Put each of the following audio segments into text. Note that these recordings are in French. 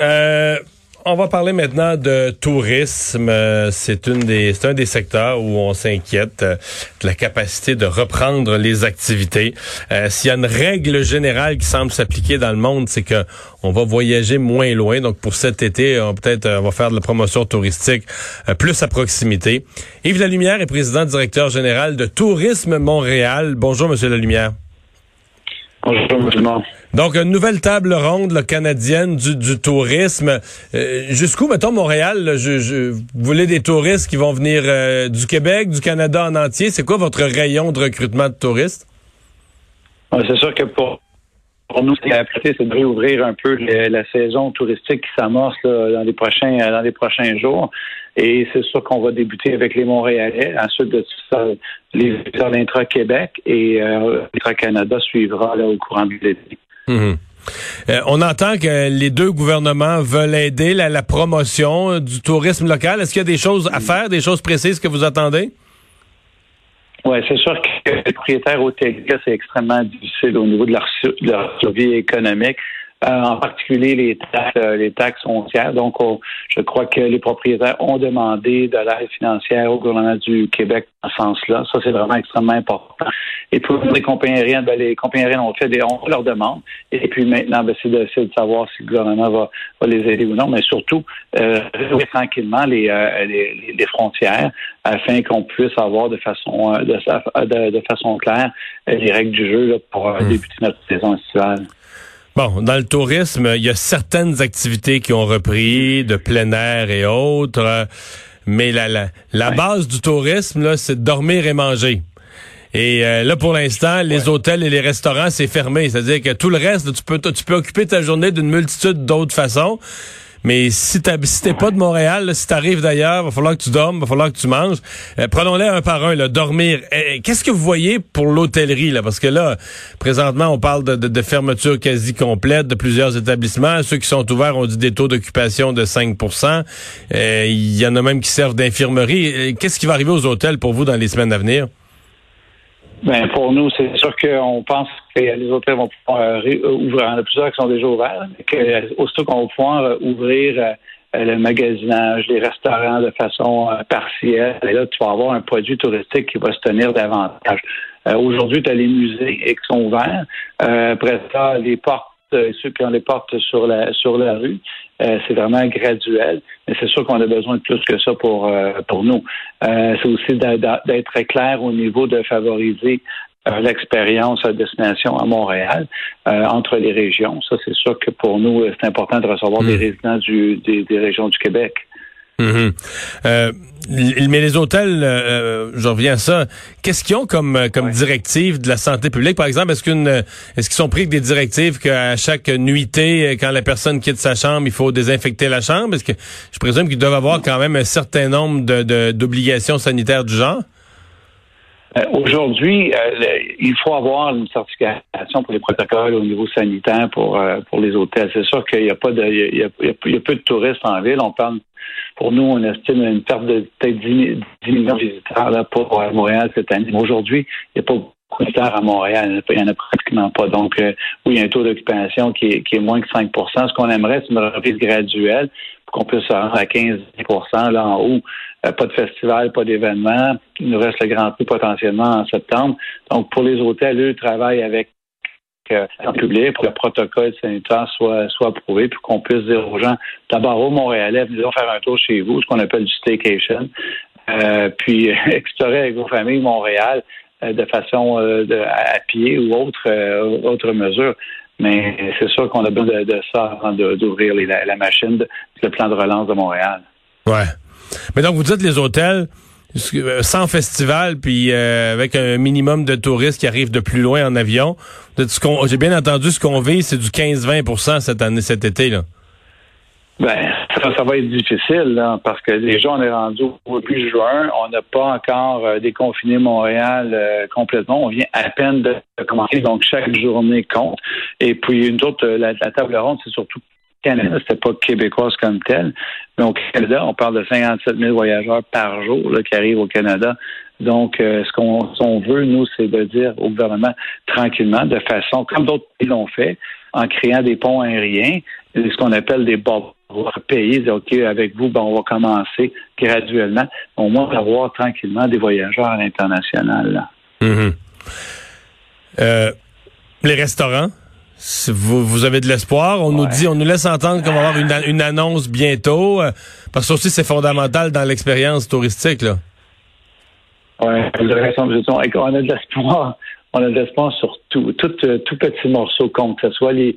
Euh, on va parler maintenant de tourisme. Euh, c'est un des secteurs où on s'inquiète euh, de la capacité de reprendre les activités. S'il y a une règle générale qui semble s'appliquer dans le monde, c'est que on va voyager moins loin. Donc pour cet été, on peut-être on va faire de la promotion touristique plus à proximité. Yves Lalumière est président directeur général de Tourisme Montréal. Bonjour, Monsieur Lalumière. Bonjour, Donc, une nouvelle table ronde canadienne du, tourisme. Euh, jusqu'où, mettons, Montréal, je, vous voulez des touristes qui vont venir euh, du Québec, du Canada en entier? C'est quoi votre rayon de recrutement de touristes? c'est sûr que pour, nous, c'est de réouvrir un peu la saison touristique qui s'amorce dans les prochains dans les prochains jours. Et c'est sûr qu'on va débuter avec les Montréalais. Ensuite de ça, les sur l'intra-Québec et euh, l'intra-Canada suivra là, au courant de l'été. Euh, on entend que les deux gouvernements veulent aider la, promotion du tourisme local. Est-ce qu'il y a des choses à faire, des choses précises que vous attendez? Oui, c'est sûr que les propriétaires hôteliers, c'est extrêmement difficile au niveau de leur, de leur survie économique. Euh, en particulier les taxes, euh, les taxes foncières. Donc, je crois que les propriétaires ont demandé de l'aide financière au gouvernement du Québec dans ce sens-là. Ça, c'est vraiment extrêmement important. Et pour les compagnies aériennes, ben, les compagnies aériennes ont fait des, ont leur demande. Et puis maintenant, ben, c'est de, de, savoir si le gouvernement va, va, les aider ou non, mais surtout euh, tranquillement les, euh, les, les, frontières afin qu'on puisse avoir de façon de, de, façon claire les règles du jeu là, pour mmh. débuter notre saison estivale. Bon, dans le tourisme, il y a certaines activités qui ont repris, de plein air et autres, mais la, la, la base du tourisme, là, c'est de dormir et manger. Et euh, là, pour l'instant, les hôtels et les restaurants, c'est fermé. C'est-à-dire que tout le reste, tu peux, tu peux occuper ta journée d'une multitude d'autres façons. Mais si tu si t'es pas de Montréal, si tu arrives d'ailleurs, va falloir que tu dormes, va falloir que tu manges. Euh, prenons-les un par un, là, dormir. Eh, eh, qu'est-ce que vous voyez pour l'hôtellerie là? Parce que là, présentement, on parle de, de, fermeture quasi complète de plusieurs établissements. Ceux qui sont ouverts ont dit des taux d'occupation de 5% euh, Il y en a même qui servent d'infirmerie. Euh, qu'est-ce qui va arriver aux hôtels pour vous dans les semaines à venir? Ben pour nous, c'est sûr qu'on pense que les hôtels vont pouvoir euh, euh, ouvrir. Il y en a plusieurs qui sont déjà ouverts. Que, euh, aussitôt qu'on va pouvoir ouvrir le magasinage, les restaurants de façon partielle, et là, tu vas avoir un produit touristique qui va se tenir davantage. Aujourd'hui, tu as les musées qui sont ouverts. après ça, les portes ceux qui ont les portes sur la sur la rue. Euh, c'est vraiment graduel, mais c'est sûr qu'on a besoin de plus que ça pour euh, pour nous. Euh, c'est aussi d'être très clair au niveau de favoriser l'expérience à destination à Montréal entre les régions. Ça, c'est sûr que pour nous, c'est important de recevoir des hmm. résidents du, des régions du Québec. Mhm. Euh, mais les hôtels, euh, je reviens à ça. Qu'est-ce qu'ils ont comme euh, comme directive de la santé publique, par exemple Est-ce qu'une est-ce qu'ils sont pris avec des directives qu'à chaque nuitée, quand la personne quitte sa chambre, il faut désinfecter la chambre? Est-ce que je présume qu'ils doivent avoir quand même un certain nombre de d'obligations sanitaires du genre? Aujourd'hui, il faut avoir une certification pour les protocoles au niveau sanitaire pour pour les hôtels. C'est sûr qu'il n'y a pas de il y a, il y a peu de touristes en ville. On parle pour nous, on estime une perte de peut-être 10, millions de visiteurs là, pour euh, Montréal cette année. Aujourd'hui, il n'y a pas beaucoup de visiteurs à Montréal. Il n'y en a pratiquement pas. Donc, euh, oui, il y a un taux d'occupation qui est, qui est moins que 5% Ce qu'on aimerait, c'est une reprise graduelle pour qu'on puisse se rendre à 15 là en haut. Euh, pas de festival, pas d'événement. Il nous reste le Grand Prix potentiellement en septembre. Donc, pour les hôtels, eux, travaillent avec en public pour que le protocole sanitaire soit, soit approuvé, puis qu'on puisse dire aux gens, d'abord au Montréalais, venez faire un tour chez vous, ce qu'on appelle du staycation, euh, puis explorer avec vos familles Montréal euh, de façon euh, de, à pied ou autre, mesure. Mais c'est sûr qu'on a besoin de, ça avant d'ouvrir la, machine, le plan de relance de Montréal. Ouais. Mais donc, vous dites les hôtels, sans festival, puis euh, avec un minimum de touristes qui arrivent de plus loin en avion. J'ai bien entendu ce qu'on vit, c'est du 15-20% cette année, cet été là. Ben, ça, va être difficile parce que déjà on est rendu au plus juin, on n'a pas encore euh, déconfiné Montréal complètement, on vient à peine de commencer, donc chaque journée compte. Et puis une autre, la, la table ronde, c'est surtout Canada, c'était pas québécoise comme tel. Mais au Canada, on parle de 57 000 voyageurs par jour là, qui arrivent au Canada Donc, euh, ce qu'on veut, nous, c'est de dire au gouvernement tranquillement, de façon, comme d'autres pays l'ont fait, en créant des ponts aériens, ce qu'on appelle des pays, dire, OK, avec vous, ben, on va commencer graduellement, au moins d'avoir tranquillement des voyageurs à l'international. Mm-hmm. Euh, les restaurants, vous, vous avez de l'espoir. On nous dit, on nous laisse entendre qu'on va avoir une, annonce bientôt, euh, parce que aussi c'est fondamental dans l'expérience touristique. Là. Oui, vous avez raison. On a de l'espoir. On a de l'espoir sur tout, tout, euh, tout petit morceau compte, que ce soit les,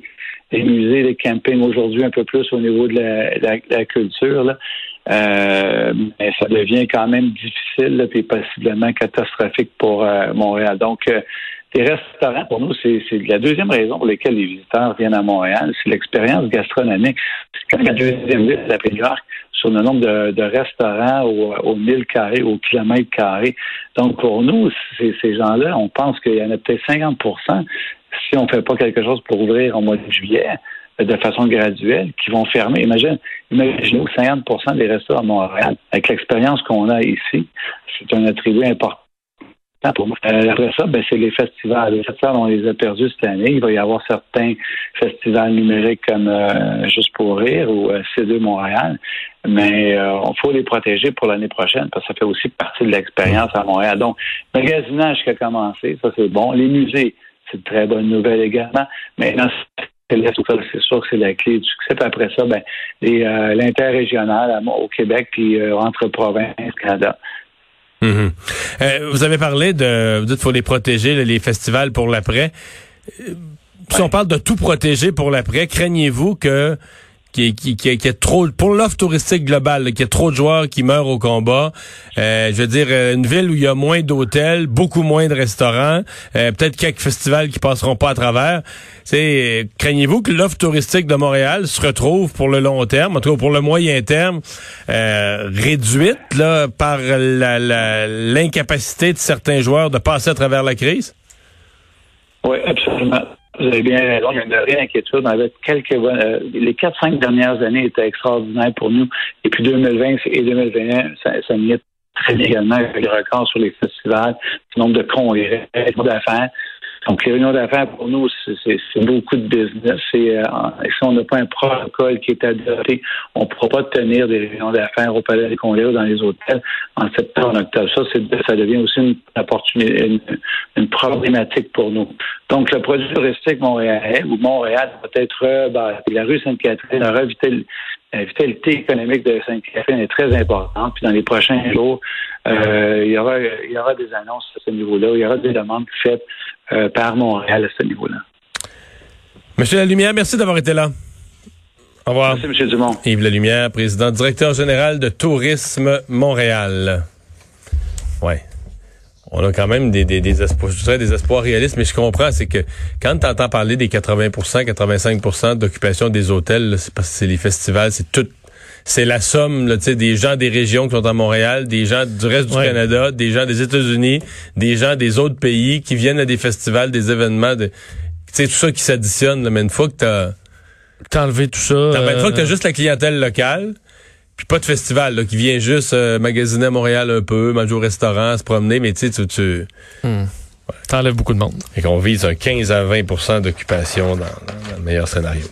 les musées, les campings aujourd'hui un peu plus au niveau de la, la, culture. Là. Euh, mais ça devient quand même difficile et possiblement catastrophique pour euh, Montréal. Donc, les restaurants, pour nous, c'est la deuxième raison pour laquelle les visiteurs viennent à Montréal, c'est l'expérience gastronomique. Quand la deuxième ville de la York sur le nombre de, restaurants au, au 1000 carrés, au kilomètre carré. Donc, pour nous, ces gens-là, on pense qu'il y en a peut-être 50% si on ne fait pas quelque chose pour ouvrir en mois de juillet de façon graduelle, qui vont fermer. Imagine, imaginez 50% des restaurants à Montréal, avec l'expérience qu'on a ici, c'est un attribut important Euh, après ça, ben, c'est les festivals. Les festivals, on les a perdus cette année. Il va y avoir certains festivals numériques comme euh, Juste pour rire ou euh, C2 Montréal. Mais il faut les protéger pour l'année prochaine parce que ça fait aussi partie de l'expérience à Montréal. Donc, magasinage qui a commencé, ça c'est bon. Les musées, c'est une très bonne nouvelle également. Maintenant, c'est sûr que c'est la clé du succès. Après ça, ben, l'interrégional au Québec puis entre provinces, Canada. Mm-hmm. Euh, vous avez parlé de, vous dites qu'il faut les protéger, les festivals pour l'après. Si on parle de tout protéger pour l'après, craignez-vous que qui, qui, qui, est trop pour l'offre touristique globale, qu'il y a trop de joueurs qui meurent au combat. Euh, je veux dire, euh, une ville où il y a moins d'hôtels, beaucoup moins de restaurants, euh, peut-être quelques festivals qui passeront pas à travers. C'est craignez-vous que l'offre touristique de Montréal se retrouve pour le long terme, en tout cas pour le moyen terme, réduite là par l'incapacité de certains joueurs de passer à travers la crise? Oui, absolument. Vous avez bien raison, il y a une vraie inquiétude. Avec quelques, euh, les quatre, cinq dernières années étaient extraordinaires pour nous. Et puis 2020 et 2021, ça, ça y est très bien également avec le record sur les festivals, le nombre de congrès, d'affaires. Donc, les réunions d'affaires, pour nous, c'est beaucoup de business. Et, euh, si on n'a pas un protocole qui est adopté, on ne pourra pas tenir des réunions d'affaires au Palais des Congrès ou dans les hôtels en septembre, en octobre. Ça, ça devient aussi une, opportunité, une, problématique pour nous. Donc, le produit touristique montréalais ou Montréal peut être bah, la rue Sainte-Catherine, la vitalité économique de Sainte-Catherine est très importante. Puis dans les prochains jours, euh, il, y aura, il y aura des annonces à ce niveau-là. Il y aura des demandes faites euh, par Montréal à ce niveau-là. Monsieur Lalumière, merci d'avoir été là. Au revoir. Merci, Monsieur Dumont. Yves Lalumière, président directeur général de Tourisme Montréal. Ouais. On a quand même des, des, des espoirs, je dirais des espoirs réalistes, mais je comprends, c'est que quand tu entends parler des 80% 85% d'occupation des hôtels, c'est parce que c'est les festivals, c'est tout c'est la somme là, des gens des régions qui sont à Montréal, des gens du reste du Canada, des gens des États-Unis, des gens des autres pays qui viennent à des festivals, des événements. De, tout ça qui s'additionne. Mais une fois que t'as as enlevé tout ça... Une fois que t'as euh, juste la clientèle locale, puis pas de festival là, qui vient juste euh, magasiner à Montréal un peu, manger au restaurant, se promener, mais tu sais, tu... Hmm. T'enlèves beaucoup de monde. Et qu'on vise un 15 à 20% d'occupation dans, dans le meilleur scénario.